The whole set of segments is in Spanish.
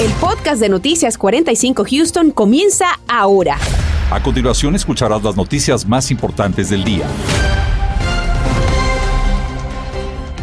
El podcast de Noticias 45 Houston comienza ahora. A continuación escucharás las noticias más importantes del día.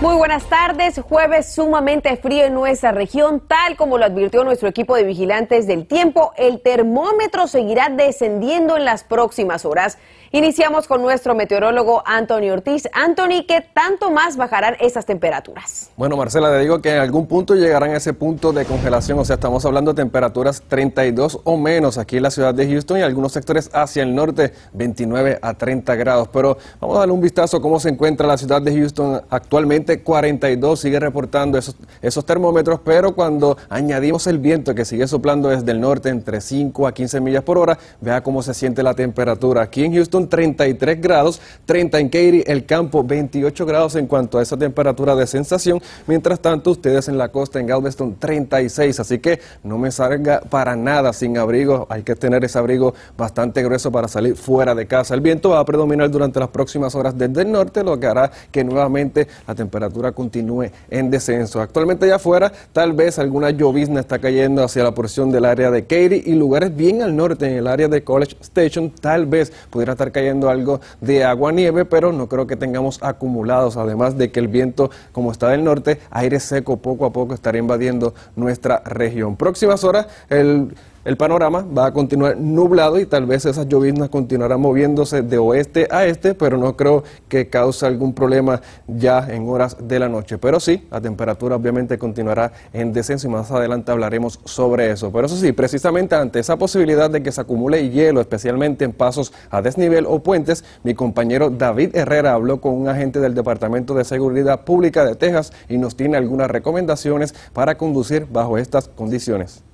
Muy buenas tardes. Jueves sumamente frío en nuestra región, tal como lo advirtió nuestro equipo de vigilantes del tiempo. El termómetro seguirá descendiendo en las próximas horas Iniciamos con nuestro meteorólogo Anthony Ortiz. Anthony, ¿qué tanto más bajarán esas temperaturas? Bueno, Marcela, le digo que en algún punto llegarán a ese punto de congelación, o sea, estamos hablando de temperaturas 32 o menos aquí en la ciudad de Houston y algunos sectores hacia el norte 29 a 30 grados. Pero vamos a darle un vistazo a cómo se encuentra la ciudad de Houston actualmente. 42 sigue reportando esos, esos termómetros, pero cuando añadimos el viento que sigue soplando desde el norte entre 5 a 15 millas por hora, vea cómo se siente la temperatura. Aquí en Houston 33 grados, 30 en Katy, el campo 28 grados en cuanto a esa temperatura de sensación. Mientras tanto, ustedes en la costa, en Galveston, 36. Así que no me salga para nada sin abrigo. Hay que tener ese abrigo bastante grueso para salir fuera de casa. El viento va a predominar durante las próximas horas desde el norte, lo que hará que nuevamente la temperatura continúe en descenso. Actualmente allá afuera, tal vez alguna llovizna está cayendo hacia la porción del área de Katy y lugares bien al norte, en el área de College Station, tal vez pudiera estar cayendo algo de agua nieve, pero no creo que tengamos acumulados, además de que el viento, como está del norte, aire seco poco a poco estará invadiendo nuestra región. Próximas horas, el el panorama va a continuar nublado y tal vez esas lloviznas continuarán moviéndose de oeste a este, pero no creo que cause algún problema ya en horas de la noche. Pero sí, la temperatura obviamente continuará en descenso y más adelante hablaremos sobre eso. Pero eso sí, precisamente ante esa posibilidad de que se acumule hielo, especialmente en pasos a desnivel o puentes, mi compañero David Herrera habló con un agente del Departamento de Seguridad Pública de Texas y nos tiene algunas recomendaciones para conducir bajo estas condiciones.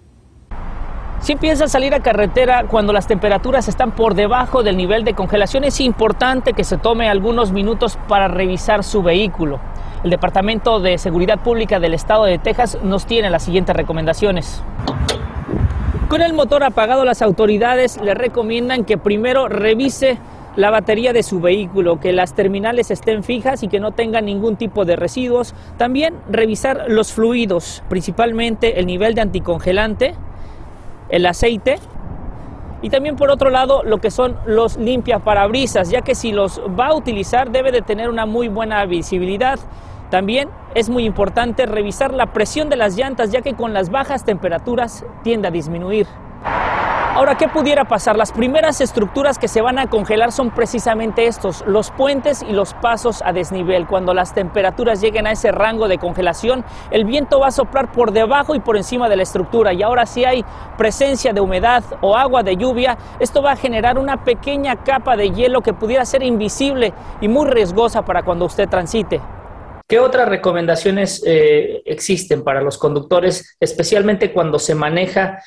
Si a salir a carretera cuando las temperaturas están por debajo del nivel de congelación, es importante que se tome algunos minutos para revisar su vehículo. El Departamento de Seguridad Pública del Estado de Texas nos tiene las siguientes recomendaciones. Con el motor apagado, las autoridades le recomiendan que primero revise la batería de su vehículo, que las terminales estén fijas y que no tengan ningún tipo de residuos. También revisar los fluidos, principalmente el nivel de anticongelante, el aceite y también por otro lado lo que son los limpias parabrisas, ya que si los va a utilizar debe de tener una muy buena visibilidad. También es muy importante revisar la presión de las llantas, ya que con las bajas temperaturas tiende a disminuir. Ahora, ¿qué pudiera pasar? Las primeras estructuras que se van a congelar son precisamente estos, los puentes y los pasos a desnivel. Cuando las temperaturas lleguen a ese rango de congelación, el viento va a soplar por debajo y por encima de la estructura. Y ahora si hay presencia de humedad o agua de lluvia, esto va a generar una pequeña capa de hielo que pudiera ser invisible y muy riesgosa para cuando usted transite. ¿Qué otras recomendaciones eh, existen para los conductores, especialmente cuando se maneja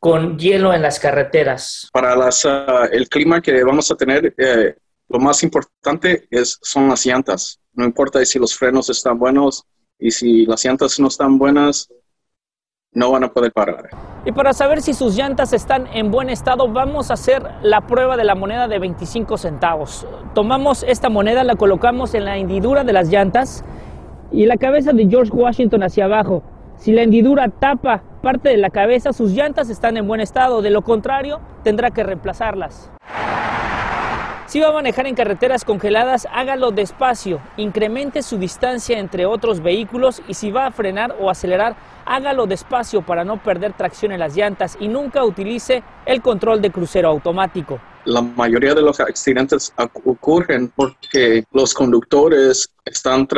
con hielo en las carreteras? Para las, ah, el clima que vamos a tener, eh, lo más importante es, son las llantas. No importa si los frenos están buenos y si las llantas no están buenas, no van a poder parar. Y para saber si sus llantas están en buen estado, vamos a hacer la prueba de la moneda de 25 centavos. Tomamos esta moneda, la colocamos en la hendidura de las llantas y la cabeza de George Washington hacia abajo. Si la hendidura tapa parte de la cabeza, sus llantas están en buen estado, de lo contrario tendrá que reemplazarlas. Si va a manejar en carreteras congeladas, hágalo despacio, incremente su distancia entre otros vehículos y si va a frenar o acelerar, hágalo despacio para no perder tracción en las llantas y nunca utilice el control de crucero automático. La mayoría de los accidentes ocurren porque los conductores están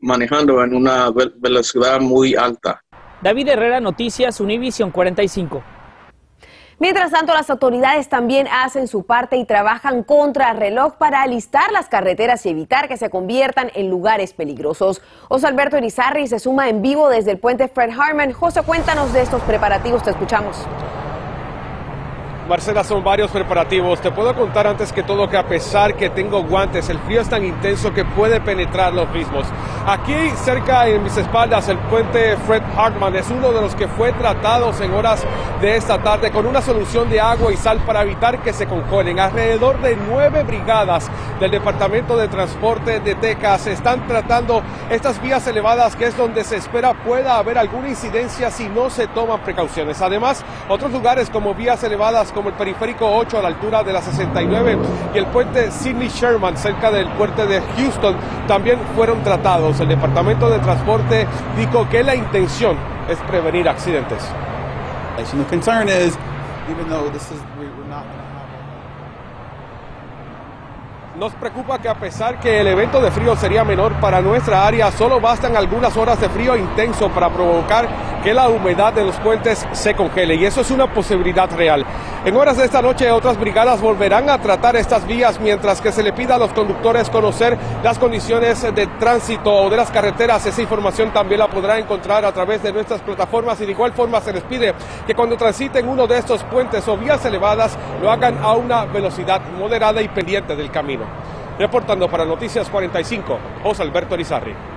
manejando en una velocidad muy alta. David Herrera, Noticias, Univision 45. Mientras tanto, las autoridades también hacen su parte y trabajan contra reloj para alistar las carreteras y evitar que se conviertan en lugares peligrosos. José Alberto Irizarri se suma en vivo desde el puente Fred Harman. José, cuéntanos de estos preparativos, te escuchamos. Marcela, son varios preparativos. Te puedo contar antes que todo que a pesar que tengo guantes, el frío es tan intenso que puede penetrar los mismos. Aquí cerca en mis espaldas, el puente Fred Hartman es uno de los que fue tratados en horas de esta tarde con una solución de agua y sal para evitar que se congelen. Alrededor de nueve brigadas del Departamento de Transporte de Texas están tratando estas vías elevadas que es donde se espera pueda haber alguna incidencia si no se toman precauciones. Además, otros lugares como vías elevadas como el periférico 8 a la altura de la 69 y el puente Sidney Sherman cerca del puente de Houston también fueron tratados. El Departamento de Transporte dijo que la intención es prevenir accidentes. Nos preocupa que a pesar que el evento de frío sería menor para nuestra área, solo bastan algunas horas de frío intenso para provocar que la humedad de los puentes se congele y eso es una posibilidad real. En horas de esta noche otras brigadas volverán a tratar estas vías mientras que se le pida a los conductores conocer las condiciones de tránsito o de las carreteras. Esa información también la podrá encontrar a través de nuestras plataformas y de igual forma se les pide que cuando transiten uno de estos puentes o vías elevadas lo hagan a una velocidad moderada y pendiente del camino. Reportando para Noticias 45, José Alberto Arizarri.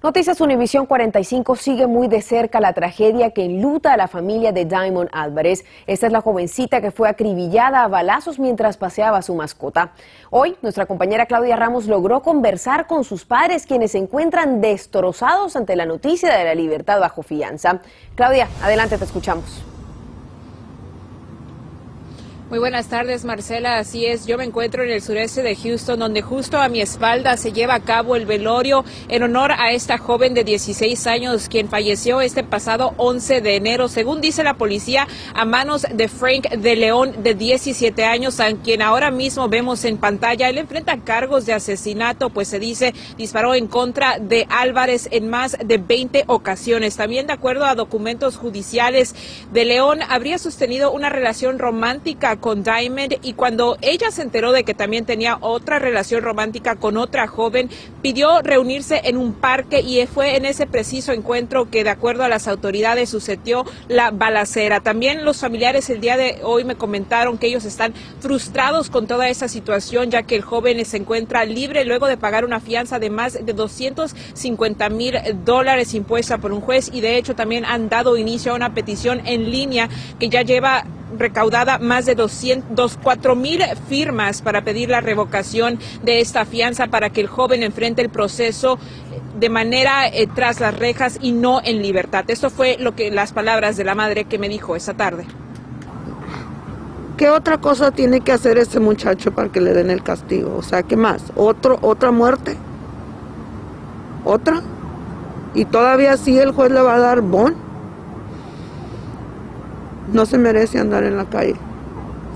Noticias Univisión 45 sigue muy de cerca la tragedia que enluta a la familia de Diamond Álvarez. Esta es la jovencita que fue acribillada a balazos mientras paseaba su mascota. Hoy, nuestra compañera Claudia Ramos logró conversar con sus padres, quienes se encuentran destrozados ante la noticia de la libertad bajo fianza. Claudia, adelante, te escuchamos. Muy buenas tardes, Marcela. Así es, yo me encuentro en el sureste de Houston, donde justo a mi espalda se lleva a cabo el velorio en honor a esta joven de 16 años, quien falleció este pasado 11 de enero, según dice la policía, a manos de Frank de León, de 17 años, a quien ahora mismo vemos en pantalla. Él enfrenta cargos de asesinato, pues se dice disparó en contra de Álvarez en más de 20 ocasiones. También, de acuerdo a documentos judiciales, de León habría sostenido una relación romántica con Diamond y cuando ella se enteró de que también tenía otra relación romántica con otra joven, pidió reunirse en un parque y fue en ese preciso encuentro que de acuerdo a las autoridades sucedió la balacera. También los familiares el día de hoy me comentaron que ellos están frustrados con toda esa situación ya que el joven se encuentra libre luego de pagar una fianza de más de 250 mil dólares impuesta por un juez y de hecho también han dado inicio a una petición en línea que ya lleva recaudada más de 204 mil firmas para pedir la revocación de esta fianza para que el joven enfrente el proceso de manera eh, tras las rejas y no en libertad. Esto fue lo que las palabras de la madre que me dijo esa tarde. ¿Qué otra cosa tiene que hacer ese muchacho para que le den el castigo? O sea, ¿qué más? ¿Otro, ¿Otra muerte? ¿Otra? ¿Y todavía sí el juez le va a dar bon? No se merece andar en la calle.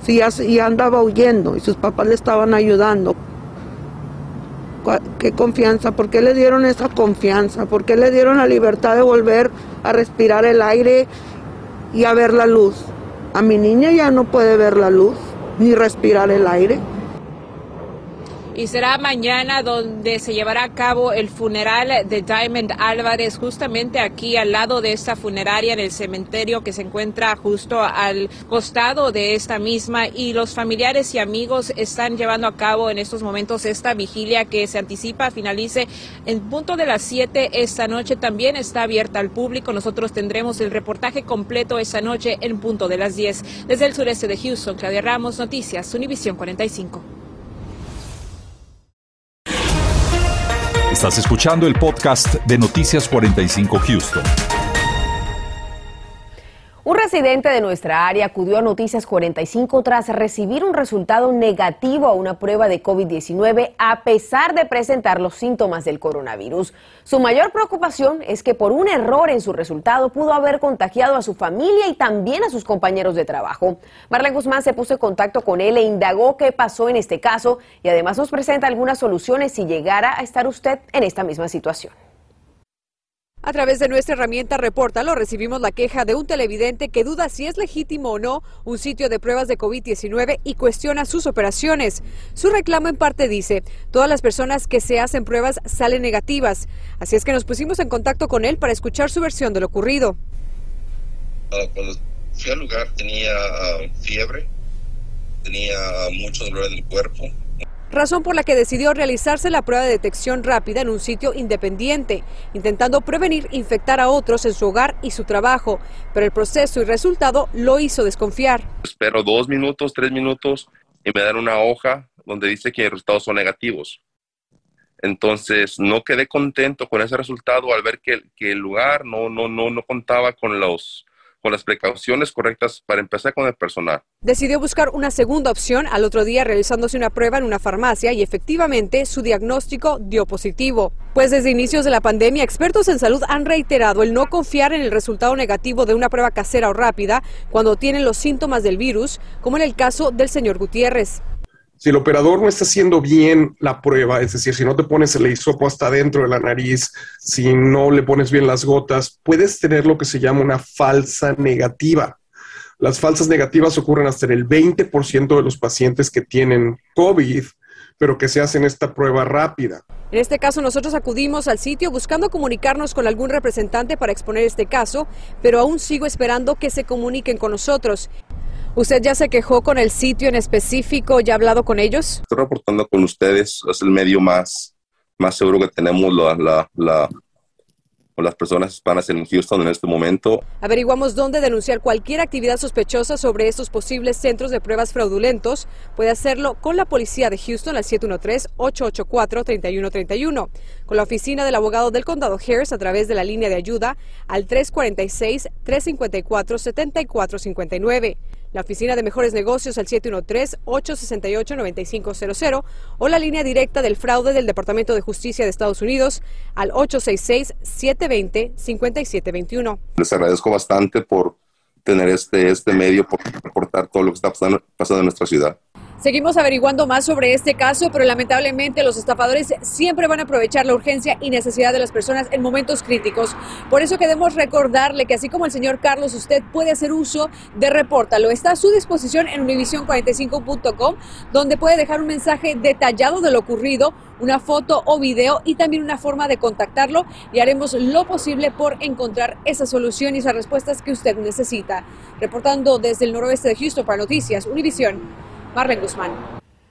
Si ya, andaba huyendo y sus papás le estaban ayudando. ¿Qué confianza? ¿Por qué le dieron esa confianza? ¿Por qué le dieron la libertad de volver a respirar el aire y a ver la luz? A mi niña ya no puede ver la luz ni respirar el aire y será mañana donde se llevará a cabo el funeral de Diamond Álvarez justamente aquí al lado de esta funeraria en el cementerio que se encuentra justo al costado de esta misma. Y los familiares y amigos están llevando a cabo en estos momentos esta vigilia que se anticipa finalice en punto de las 7 esta noche. También está abierta al público. Nosotros tendremos el reportaje completo esta noche en punto de las 10 desde el sureste de Houston Claudia Ramos Noticias Univisión 45 Estás escuchando el podcast de Noticias 45 Houston. Un residente de nuestra área acudió a Noticias 45 tras recibir un resultado negativo a una prueba de COVID-19 a pesar de presentar los síntomas del coronavirus. Su mayor preocupación es que por un error en su resultado pudo haber contagiado a su familia y también a sus compañeros de trabajo. Marlene Guzmán se puso en contacto con él e indagó qué pasó en este caso y además nos presenta algunas soluciones si llegara a estar usted en esta misma situación. A través de nuestra herramienta Repórtalo recibimos la queja de un televidente que duda si es legítimo o no un sitio de pruebas de COVID-19 y cuestiona sus operaciones. Su reclamo en parte dice, todas las personas que se hacen pruebas salen negativas. Así es que nos pusimos en contacto con él para escuchar su versión de lo ocurrido. Ah, cuando Fui al lugar, tenía ah, fiebre, tenía mucho dolor en el cuerpo, razón por la que decidió realizarse la prueba de detección rápida en un sitio independiente, intentando prevenir infectar a otros en su hogar y su trabajo, pero el proceso y resultado lo hizo desconfiar. Espero dos minutos, tres minutos y me dan una hoja donde dice que los resultados son negativos. Entonces no quedé contento con ese resultado al ver que, que el lugar no, no, no, no contaba con los con las precauciones correctas para empezar con el personal. Decidió buscar una segunda opción al otro día realizándose una prueba en una farmacia y efectivamente su diagnóstico dio positivo. Pues desde inicios de la pandemia, expertos en salud han reiterado el no confiar en el resultado negativo de una prueba casera o rápida cuando tienen los síntomas del virus, como en el caso del señor Gutiérrez. Si el operador no está haciendo bien la prueba, es decir, si no te pones el hisopo hasta dentro de la nariz, si no le pones bien las gotas, puedes tener lo que se llama una falsa negativa. Las falsas negativas ocurren hasta en el 20% de los pacientes que tienen COVID, pero que se hacen esta prueba rápida. En este caso nosotros acudimos al sitio buscando comunicarnos con algún representante para exponer este caso, pero aún sigo esperando que se comuniquen con nosotros. ¿Usted ya se quejó con el sitio en específico? ¿Ya ha hablado con ellos? Estoy reportando con ustedes. Es el medio más, más seguro que tenemos la, la, las personas hispanas en Houston en este momento. Averiguamos dónde denunciar cualquier actividad sospechosa sobre estos posibles centros de pruebas fraudulentos. Puede hacerlo con la policía de Houston al 713-884-3131, con la oficina del abogado del condado Harris a través de la línea de ayuda al 346-354-7459 la oficina de mejores negocios al 713-868-9500 o la línea directa del fraude del Departamento de Justicia de Estados Unidos al 866-720-5721. Les agradezco bastante por tener este, este medio, por reportar todo lo que está pasando, pasando en nuestra ciudad. Seguimos averiguando más sobre este caso, pero lamentablemente los estafadores siempre van a aprovechar la urgencia y necesidad de las personas en momentos críticos. Por eso queremos recordarle que así como el señor Carlos, usted puede hacer uso de Repórtalo. Está a su disposición en univision45.com, donde puede dejar un mensaje detallado de lo ocurrido, una foto o video y también una forma de contactarlo y haremos lo posible por encontrar esa solución y esas respuestas que usted necesita. Reportando desde el noroeste de Houston para Noticias, Univision. Marlene Guzmán.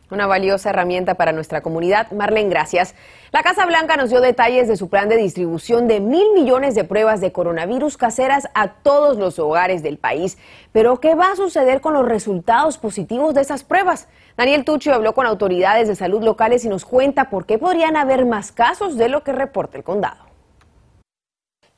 Una valiosa herramienta para nuestra comunidad. Marlene, gracias. La Casa Blanca nos dio detalles de su plan de distribución de mil millones de pruebas de coronavirus caseras a todos los hogares del país. Pero, ¿qué va a suceder con los resultados positivos de esas pruebas? Daniel Tucci habló con autoridades de salud locales y nos cuenta por qué podrían haber más casos de lo que reporta el condado.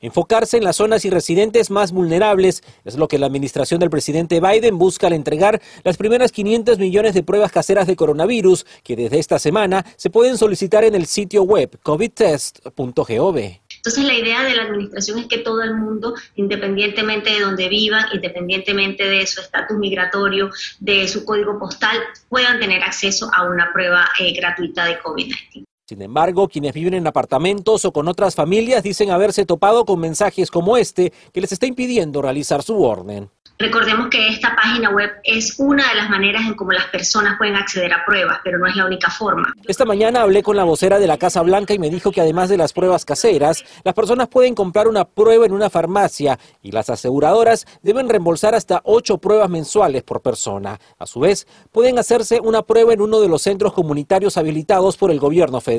Enfocarse en las zonas y residentes más vulnerables es lo que la administración del presidente Biden busca al entregar las primeras 500 millones de pruebas caseras de coronavirus que desde esta semana se pueden solicitar en el sitio web covidtest.gov. Entonces la idea de la administración es que todo el mundo, independientemente de donde vivan, independientemente de su estatus migratorio, de su código postal, puedan tener acceso a una prueba eh, gratuita de COVID-19. Sin embargo, quienes viven en apartamentos o con otras familias dicen haberse topado con mensajes como este que les está impidiendo realizar su orden. Recordemos que esta página web es una de las maneras en cómo las personas pueden acceder a pruebas, pero no es la única forma. Esta mañana hablé con la vocera de la Casa Blanca y me dijo que además de las pruebas caseras, las personas pueden comprar una prueba en una farmacia y las aseguradoras deben reembolsar hasta ocho pruebas mensuales por persona. A su vez, pueden hacerse una prueba en uno de los centros comunitarios habilitados por el gobierno federal.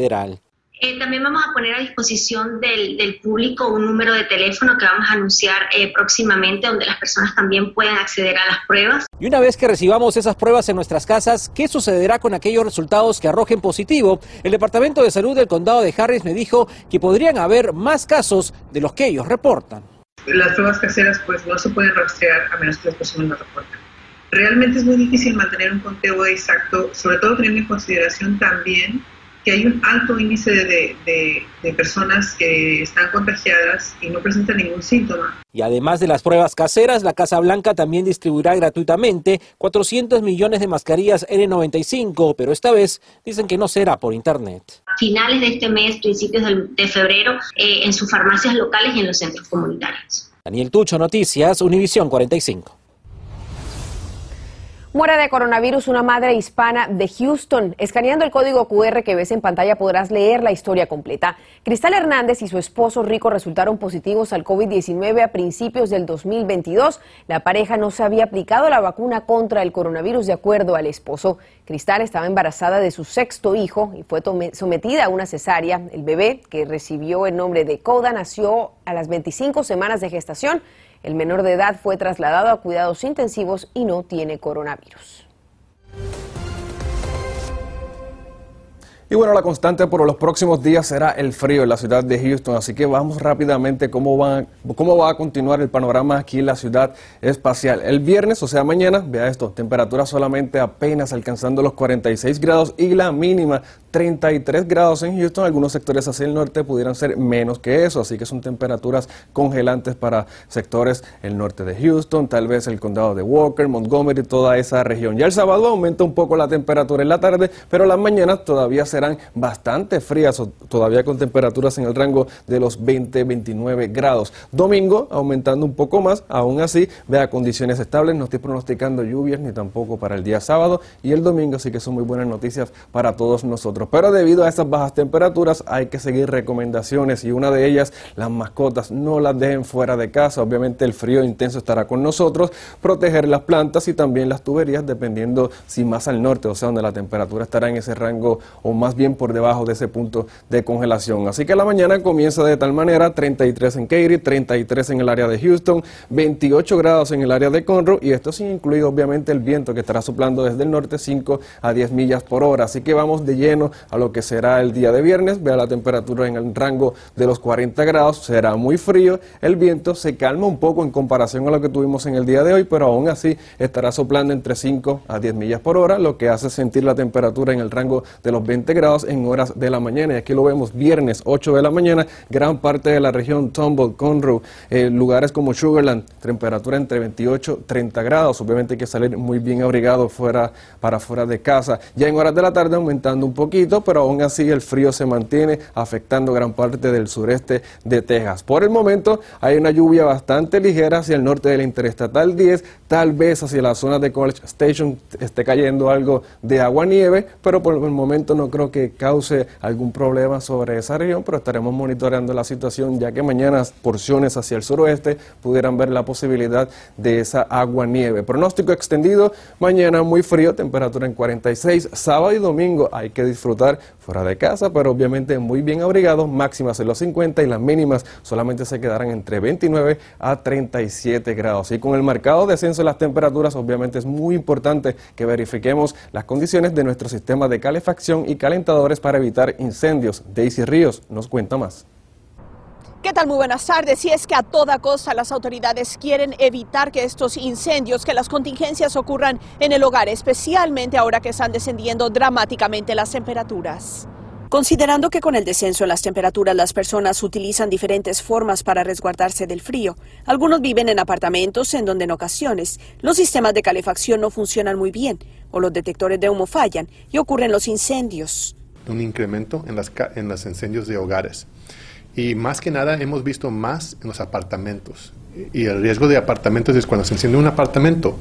Eh, también vamos a poner a disposición del, público un número de teléfono que vamos a anunciar eh, próximamente donde las personas también pueden acceder a las pruebas. Y una vez que recibamos esas pruebas en nuestras casas, ¿qué sucederá con aquellos resultados que arrojen positivo? El Departamento de Salud del Condado de Harris me dijo que podrían haber más casos de los que ellos reportan. Las pruebas caseras pues no se pueden rastrear a menos que las personas las reporten. Realmente es muy difícil mantener un conteo exacto, sobre todo teniendo en consideración también que hay un alto índice de, personas que están contagiadas y no presentan ningún síntoma. Y además de las pruebas caseras, la Casa Blanca también distribuirá gratuitamente 400 millones de mascarillas N95, pero esta vez dicen que no será por Internet. Finales de este mes, principios de, febrero, eh, en sus farmacias locales y en los centros comunitarios. Daniel Tucho, Noticias, Univisión 45. Muere de coronavirus una madre hispana de Houston. Escaneando el código QR que ves en pantalla podrás leer la historia completa. Cristal Hernández y su esposo Rico resultaron positivos al COVID-19 a principios del 2022. La pareja no se había aplicado la vacuna contra el coronavirus de acuerdo al esposo. Cristal estaba embarazada de su sexto hijo y fue sometida a una cesárea. El bebé, que recibió el nombre de Coda, nació a las 25 semanas de gestación. El menor de edad fue trasladado a cuidados intensivos y no tiene coronavirus. Y bueno, la constante por los próximos días será el frío en la ciudad de Houston, así que vamos rápidamente cómo va, cómo va a continuar el panorama aquí en la ciudad espacial. El viernes, o sea mañana, vea esto, temperatura solamente apenas alcanzando los 46 grados y la mínima 33 grados en Houston. Algunos sectores hacia el norte pudieran ser menos que eso, así que son temperaturas congelantes para sectores el norte de Houston, tal vez el condado de Walker, Montgomery, toda esa región. Ya el sábado aumenta un poco la temperatura en la tarde, pero las mañanas todavía se serán bastante frías, todavía con temperaturas en el rango de los 20-29 grados. Domingo aumentando un poco más, aún así, vea condiciones estables, no estoy pronosticando lluvias ni tampoco para el día sábado y el domingo, así que son muy buenas noticias para todos nosotros. Pero debido a estas bajas temperaturas hay que seguir recomendaciones y una de ellas, las mascotas, no las dejen fuera de casa, obviamente el frío intenso estará con nosotros, proteger las plantas y también las tuberías dependiendo si más al norte, o sea, donde la temperatura estará en ese rango o más más bien por debajo de ese punto de congelación. Así que la mañana comienza de tal manera, 33 en Katy, 33 en el área de Houston, 28 grados en el área de Conroe y esto sin incluir obviamente el viento que estará soplando desde el norte 5 a 10 millas por hora. Así que vamos de lleno a lo que será el día de viernes. Vea la temperatura en el rango de los 40 grados, será muy frío, el viento se calma un poco en comparación a lo que tuvimos en el día de hoy, pero aún así estará soplando entre 5 a 10 millas por hora, lo que hace sentir la temperatura en el rango de los 20 grados en horas de la mañana. Y aquí lo vemos viernes 8 de la mañana, gran parte de la región Tumble, Conroe, eh, lugares como Sugarland, temperatura entre 28 y 30 grados. Obviamente hay que salir muy bien abrigado fuera, para fuera de casa. Ya en horas de la tarde aumentando un poquito, pero aún así el frío se mantiene afectando gran parte del sureste de Texas. Por el momento hay una lluvia bastante ligera hacia el norte de la Interestatal 10, tal vez hacia la zona de College Station esté cayendo algo de agua nieve, pero por el momento no creo que cause algún problema sobre esa región, pero estaremos monitoreando la situación ya que mañana porciones hacia el suroeste pudieran ver la posibilidad de esa agua nieve. Pronóstico extendido, mañana muy frío, temperatura en 46, sábado y domingo hay que disfrutar fuera de casa, pero obviamente muy bien abrigados, máximas en los 50 y las mínimas solamente se quedarán entre 29 a 37 grados. Y con el marcado descenso de las temperaturas, obviamente es muy importante que verifiquemos las condiciones de nuestro sistema de calefacción y calefacción para evitar incendios. Daisy Ríos nos cuenta más. ¿Qué tal? Muy buenas tardes. Y es que a toda costa las autoridades quieren evitar que estos incendios, que las contingencias ocurran en el hogar, especialmente ahora que están descendiendo dramáticamente las temperaturas. Considerando que con el descenso en las temperaturas las personas utilizan diferentes formas para resguardarse del frío, algunos viven en apartamentos en donde en ocasiones los sistemas de calefacción no funcionan muy bien o los detectores de humo fallan y ocurren los incendios. Un incremento en, las, en los incendios de hogares. Y más que nada hemos visto más en los apartamentos. Y el riesgo de apartamentos es cuando se enciende un apartamento,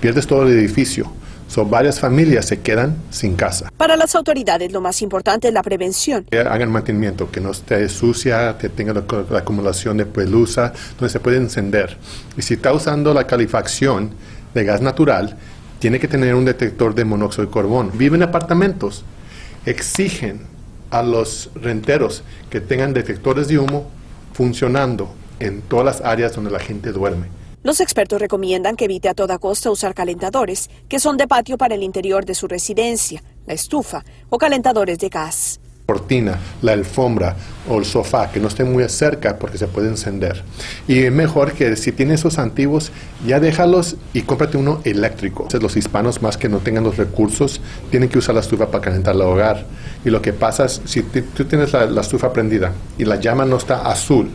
pierdes todo el edificio So, varias familias se quedan sin casa. Para las autoridades lo más importante es la prevención. Que hagan mantenimiento, que no esté sucia, que tenga la, acumulación de pelusa, donde se puede encender. Y si está usando la calefacción de gas natural, tiene que tener un detector de monóxido de carbono. Viven en apartamentos, exigen a los renteros que tengan detectores de humo funcionando en todas las áreas donde la gente duerme. Los expertos recomiendan que evite a toda costa usar calentadores, que son de patio para el interior de su residencia, la estufa o calentadores de gas. Cortina, la alfombra o el sofá, que no esté muy cerca porque se puede encender. Y es mejor que si tienes esos antiguos, ya déjalos y cómprate uno eléctrico. Los hispanos, más que no tengan los recursos, tienen que usar la estufa para calentar el hogar. Y lo que pasa es, si tú tienes la estufa prendida y la llama no está azul,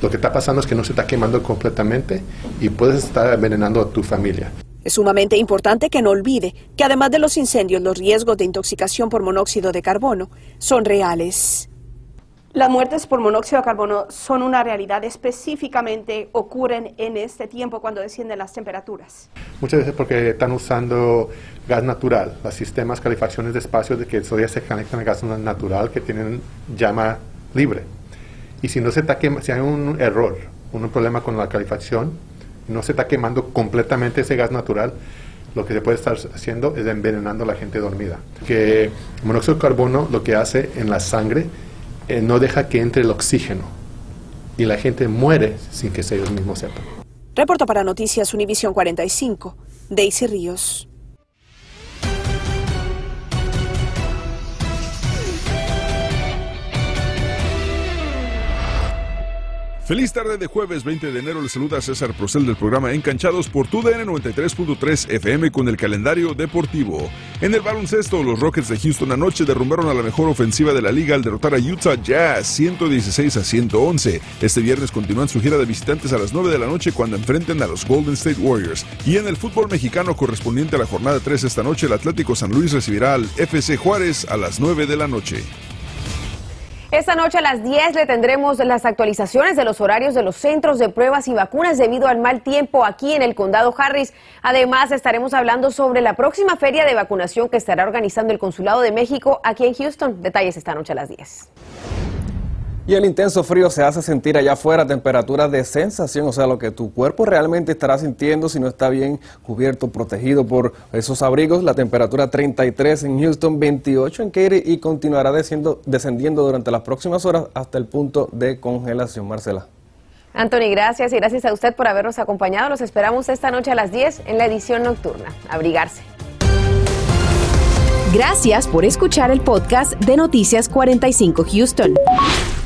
lo que está pasando es que no se está quemando completamente y puedes estar envenenando a tu familia. Es sumamente importante que no olvide que además de los incendios, los riesgos de intoxicación por monóxido de carbono son reales. Las muertes por monóxido de carbono son una realidad, específicamente ocurren en este tiempo cuando descienden las temperaturas. Muchas veces porque están usando gas natural, los sistemas calefacciones de espacios de que todavía se conectan a gas natural que tienen llama libre. Y si no se está si hay un error, un problema con la calefacción, no se está quemando completamente ese gas natural, lo que se puede estar haciendo es envenenando a la gente dormida. Que monóxido de carbono lo que hace en la sangre eh, no deja que entre el oxígeno y la gente muere sin que ellos mismos sepan. Reporto para Noticias Univisión 45, Daisy Ríos. Feliz tarde de jueves 20 de enero. Le saluda César Procel del programa Encanchados por TUDN 93.3 FM con el calendario deportivo. En el baloncesto, los Rockets de Houston anoche derrumbaron a la mejor ofensiva de la liga al derrotar a Utah Jazz 116 a 111. Este viernes continúan su gira de visitantes a las 9 de la noche cuando enfrenten a los Golden State Warriors. Y en el fútbol mexicano correspondiente a la jornada 3 esta noche, el Atlético San Luis recibirá al FC Juárez a las 9 de la noche. Esta noche a las 10 le tendremos las actualizaciones de los horarios de los centros de pruebas y vacunas debido al mal tiempo aquí en el condado Harris. Además, estaremos hablando sobre la próxima feria de vacunación que estará organizando el Consulado de México aquí en Houston. Detalles esta noche a las 10. Y el intenso frío se hace sentir allá afuera, temperaturas de sensación, o sea, lo que tu cuerpo realmente estará sintiendo si no está bien cubierto, protegido por esos abrigos. La temperatura 33 en Houston, 28 en Katy y continuará descendiendo durante las próximas horas hasta el punto de congelación. Marcela. Anthony, gracias y gracias a usted por habernos acompañado. Los esperamos esta noche a las 10 en la edición nocturna. Abrigarse. Gracias por escuchar el podcast de Noticias 45 Houston.